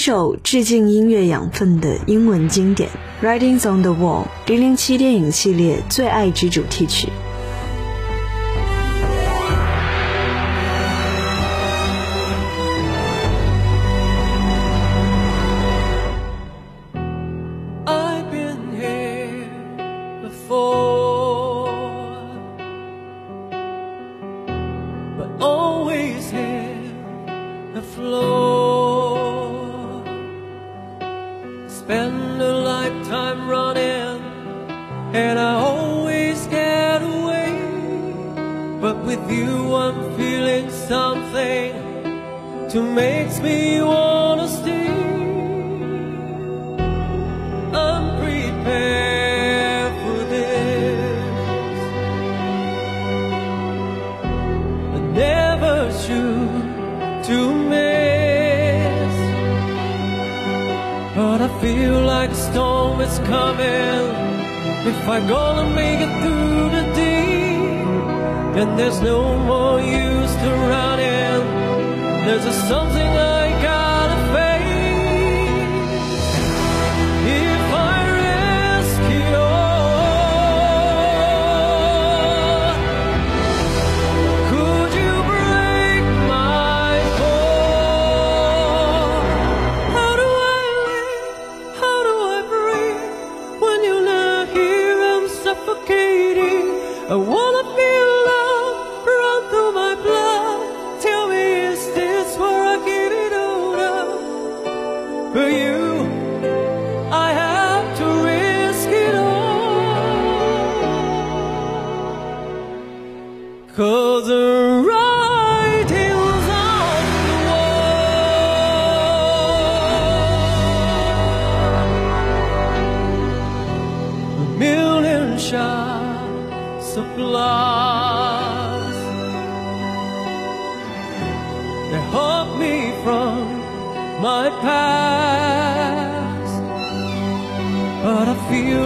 首致敬音乐养分的英文经典，《Writings on the Wall》零零七电影系列最爱之主题曲。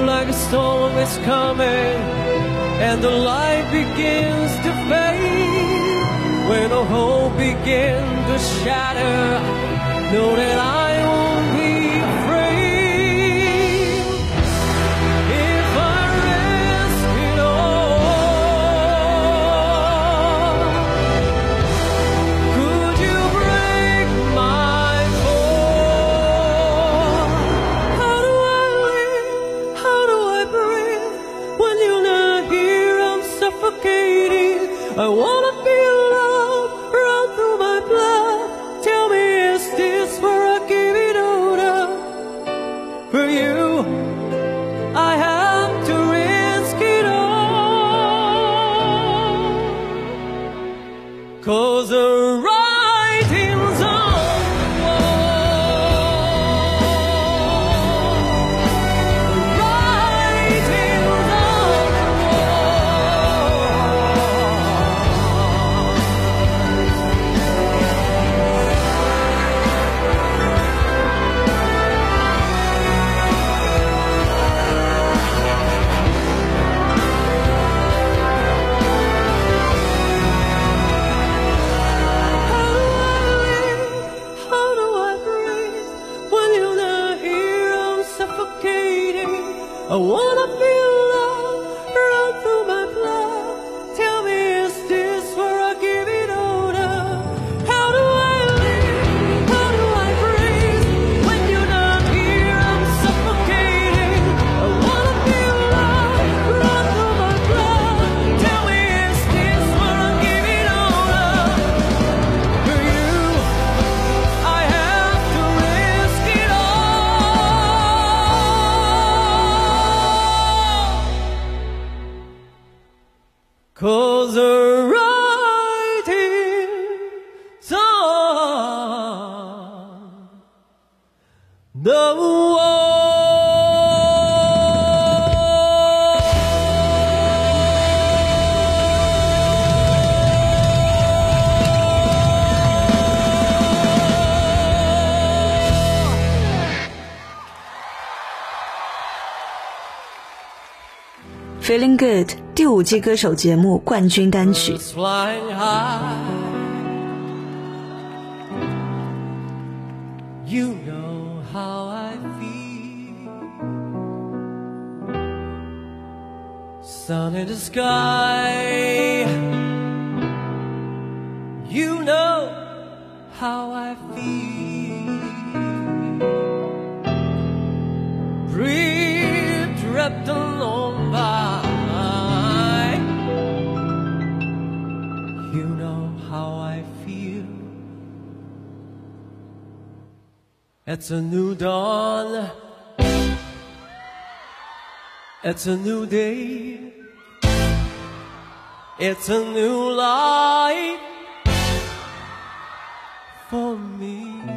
Like a storm is coming And the light begins to fade. When the hope begins to shatter Know that I 的我 feeling good 第五季歌手节目冠军单曲 you know how I feel. Sun in the sky, you know how I feel. Breathe, It's a new dawn. It's a new day. It's a new life for me.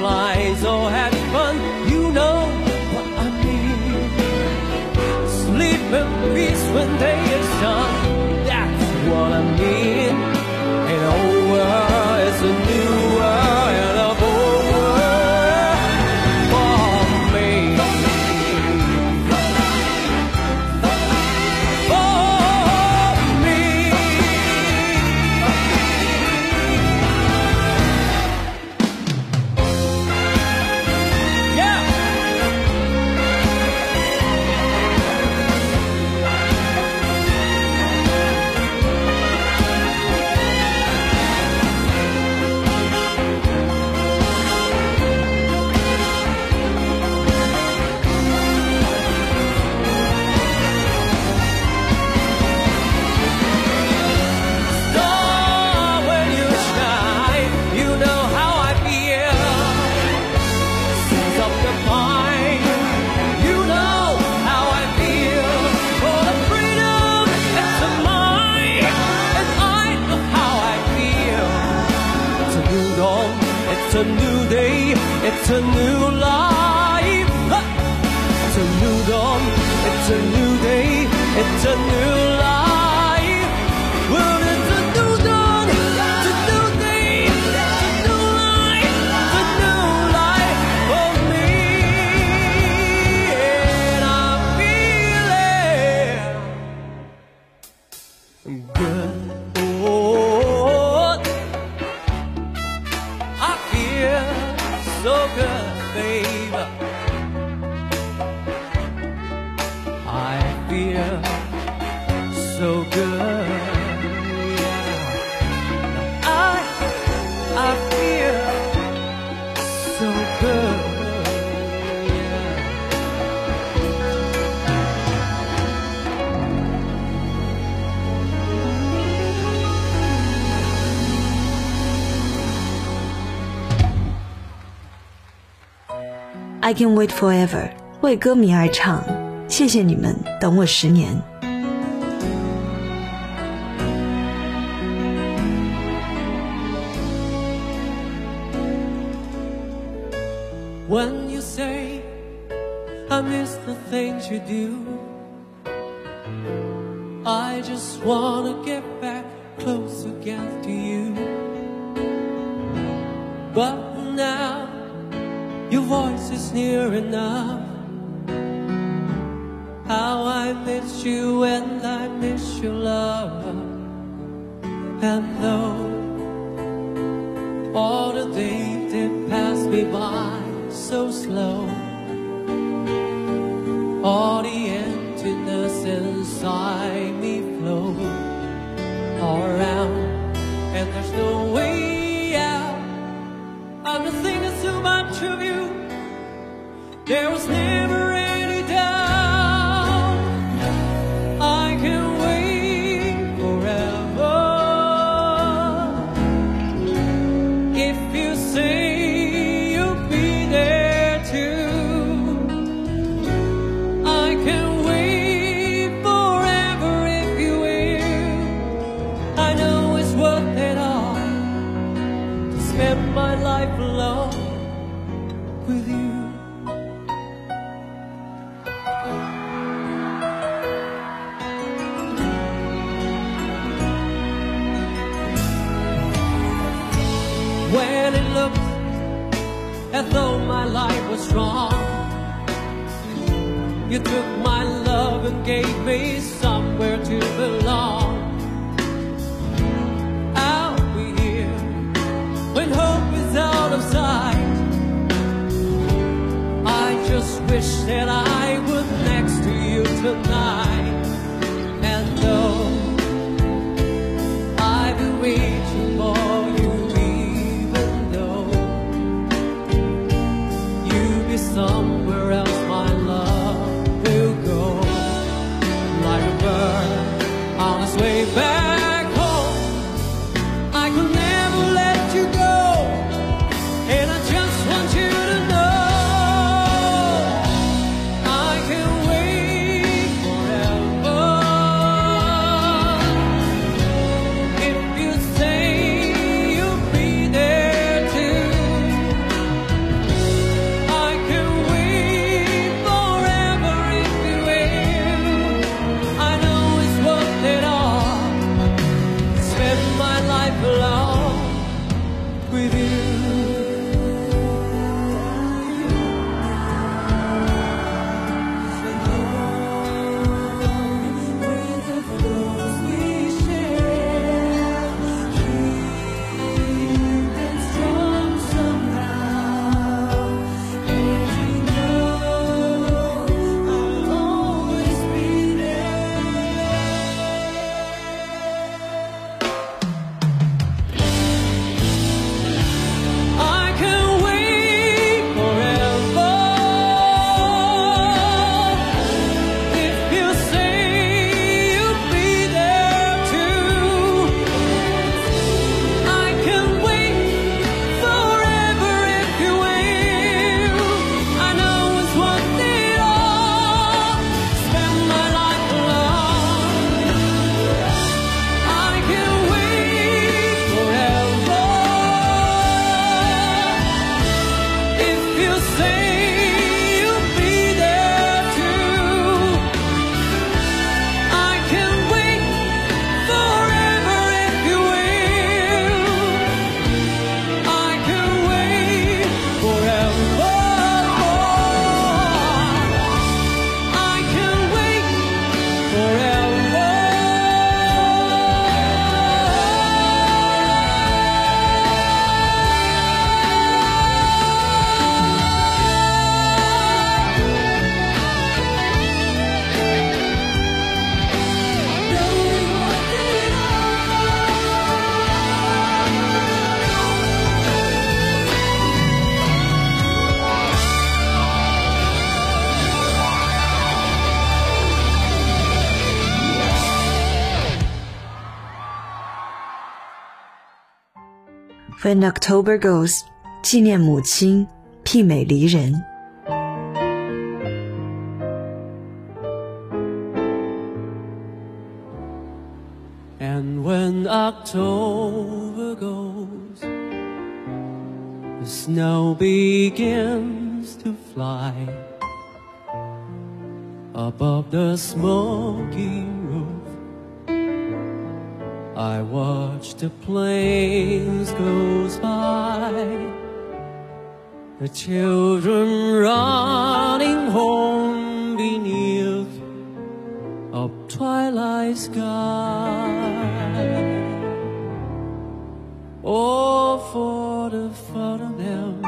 Fly, or have fun, you know what I mean. Sleep in peace when they a new day, it's a new life. It's a new dawn, it's a new day, it's a new i can wait forever 为歌迷而唱谢谢你们等我十年 All the emptiness inside me flows around And there's no way out. I'm just singing to my tribute There was never gave me somewhere to belong. I'll be here when hope is out of sight. I just wish that I. life along with you. same When October Goes，纪念母亲，媲美离人。And when October goes, the snow begins to fly above the smoky I watch the planes goes by. The children running home beneath a twilight sky. Oh, for the thought of them.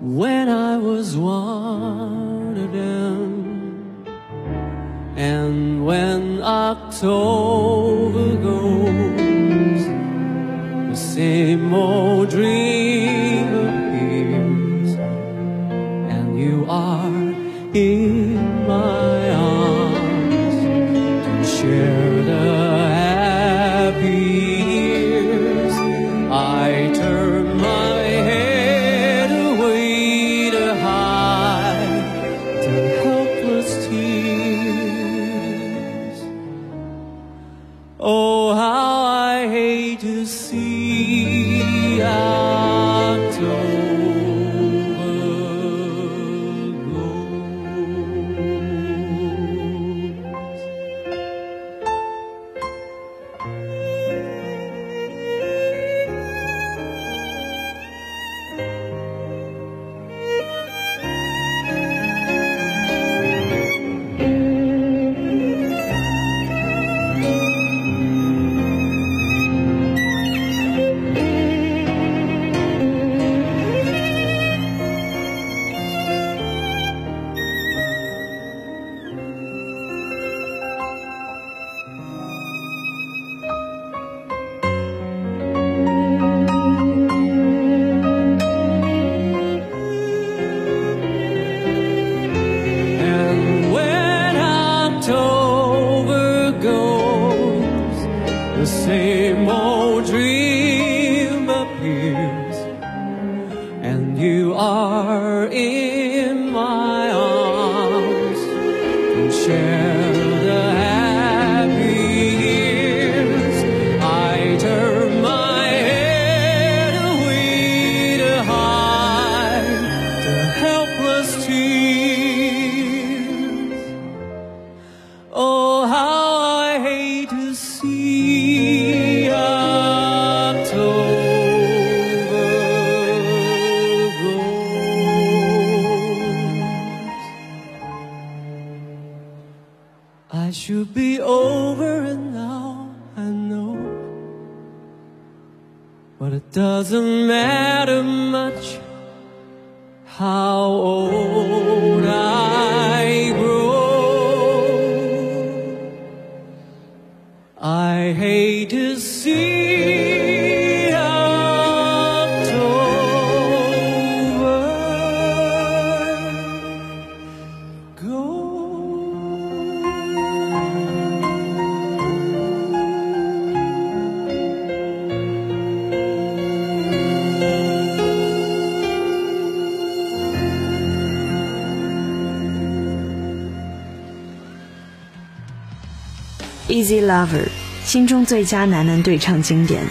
When I was one October goes, the same old dream how old 心中最佳男男对唱经典。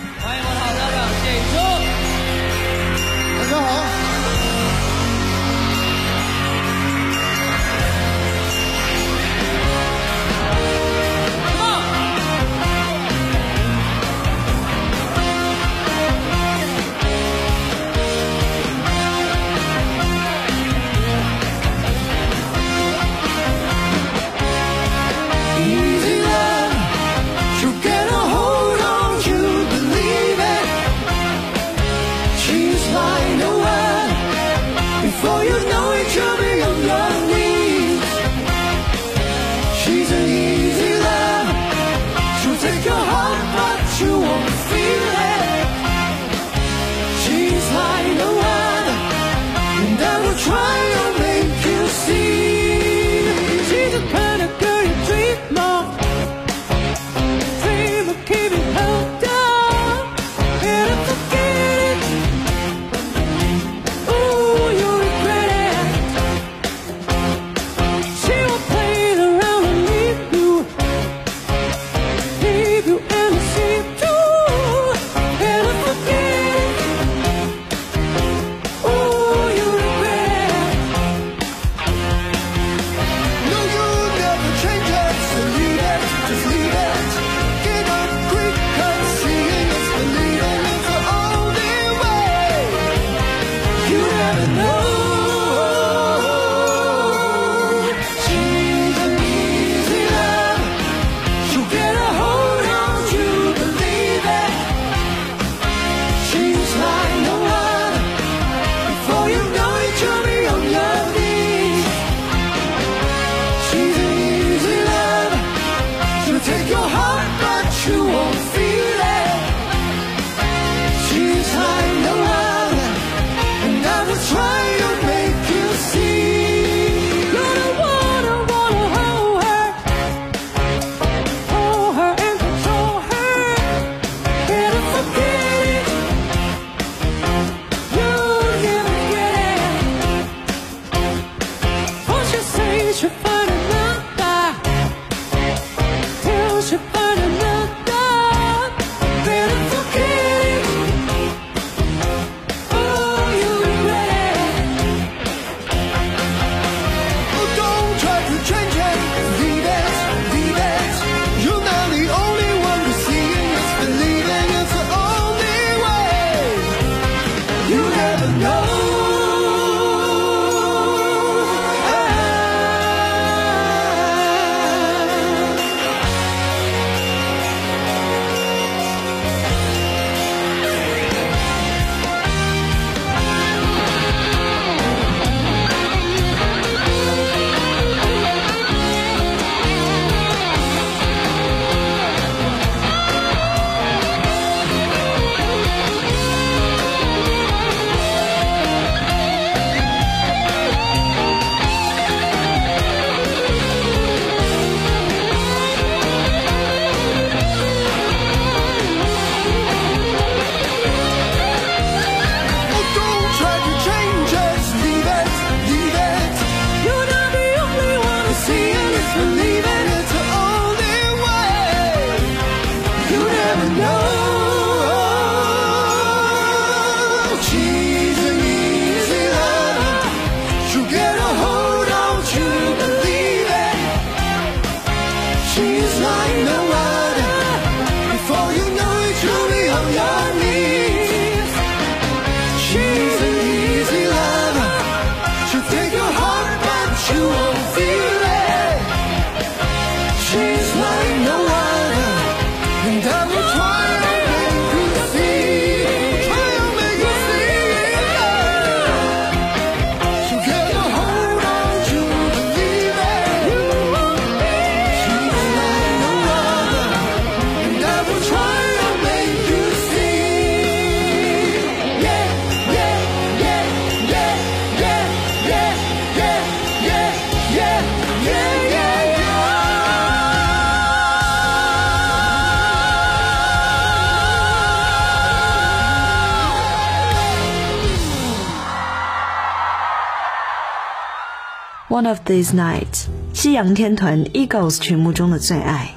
One of these nights，夕阳天团 Eagles 曲目中的最爱。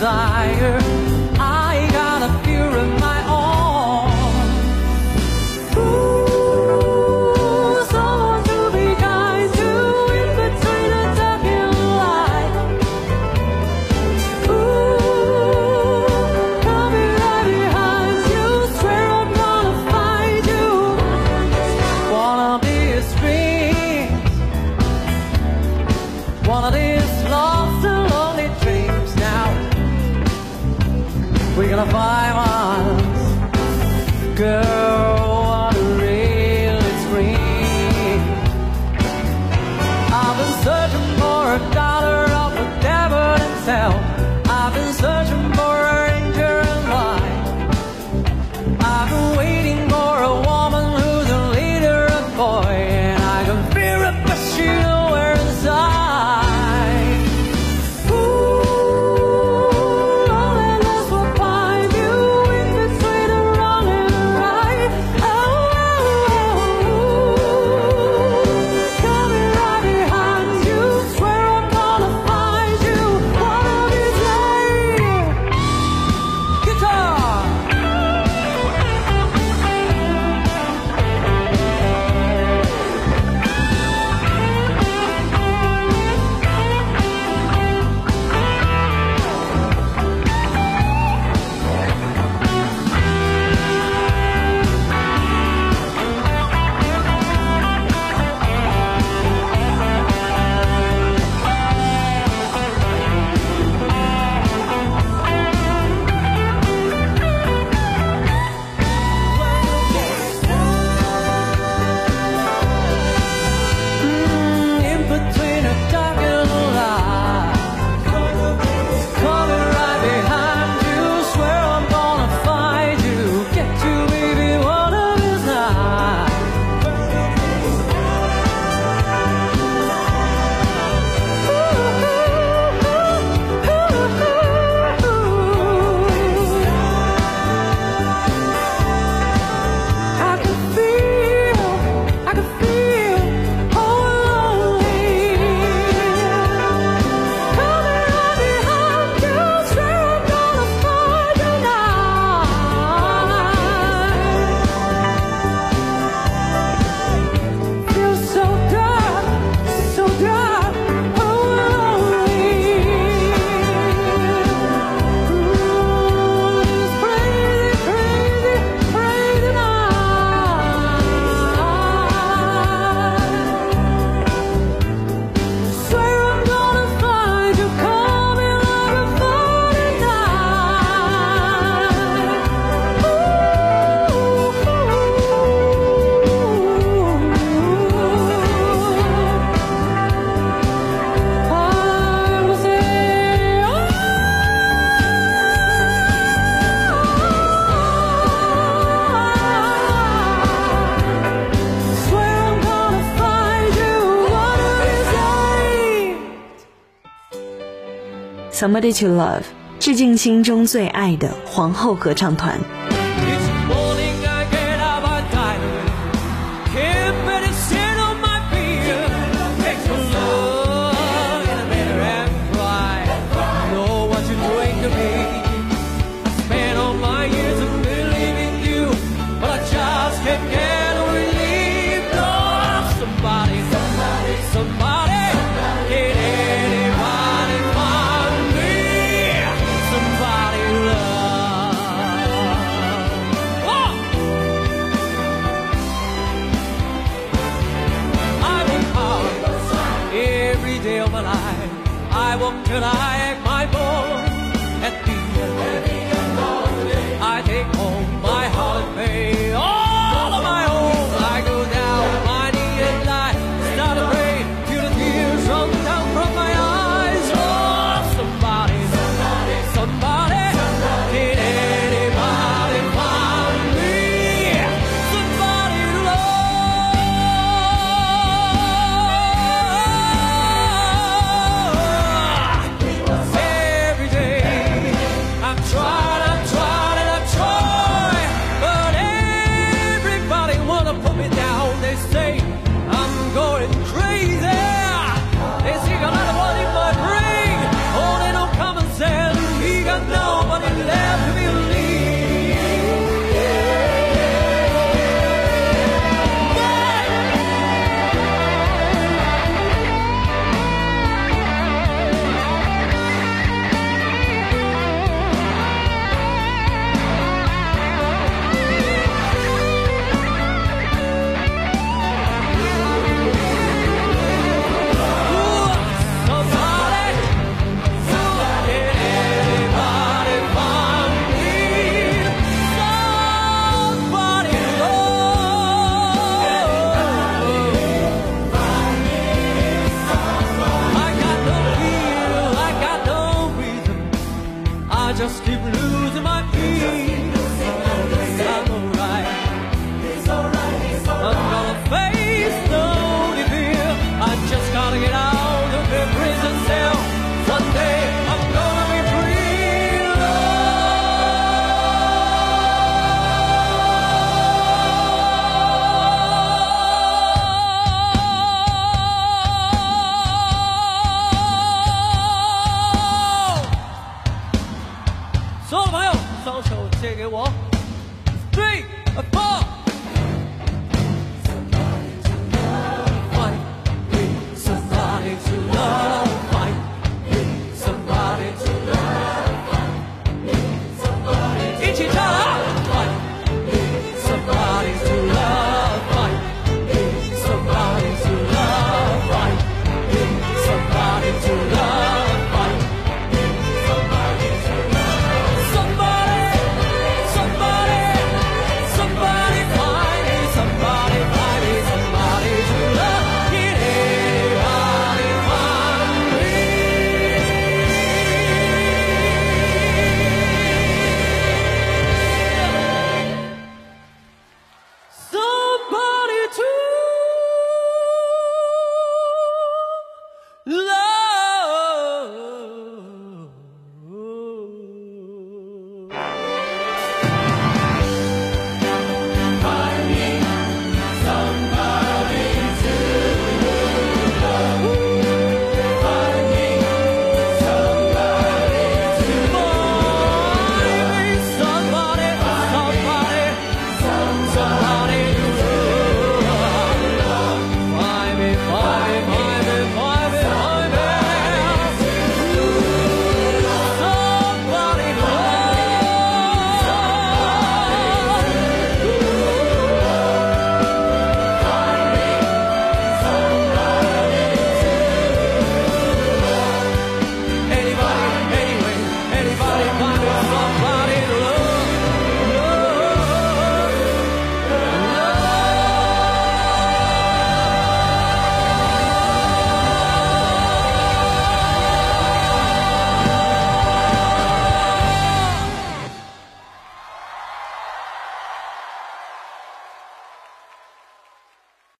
desire. somebody to love 致敬心中最爱的皇后合唱团 I, what can I 所有的朋友，双手借给我，three four。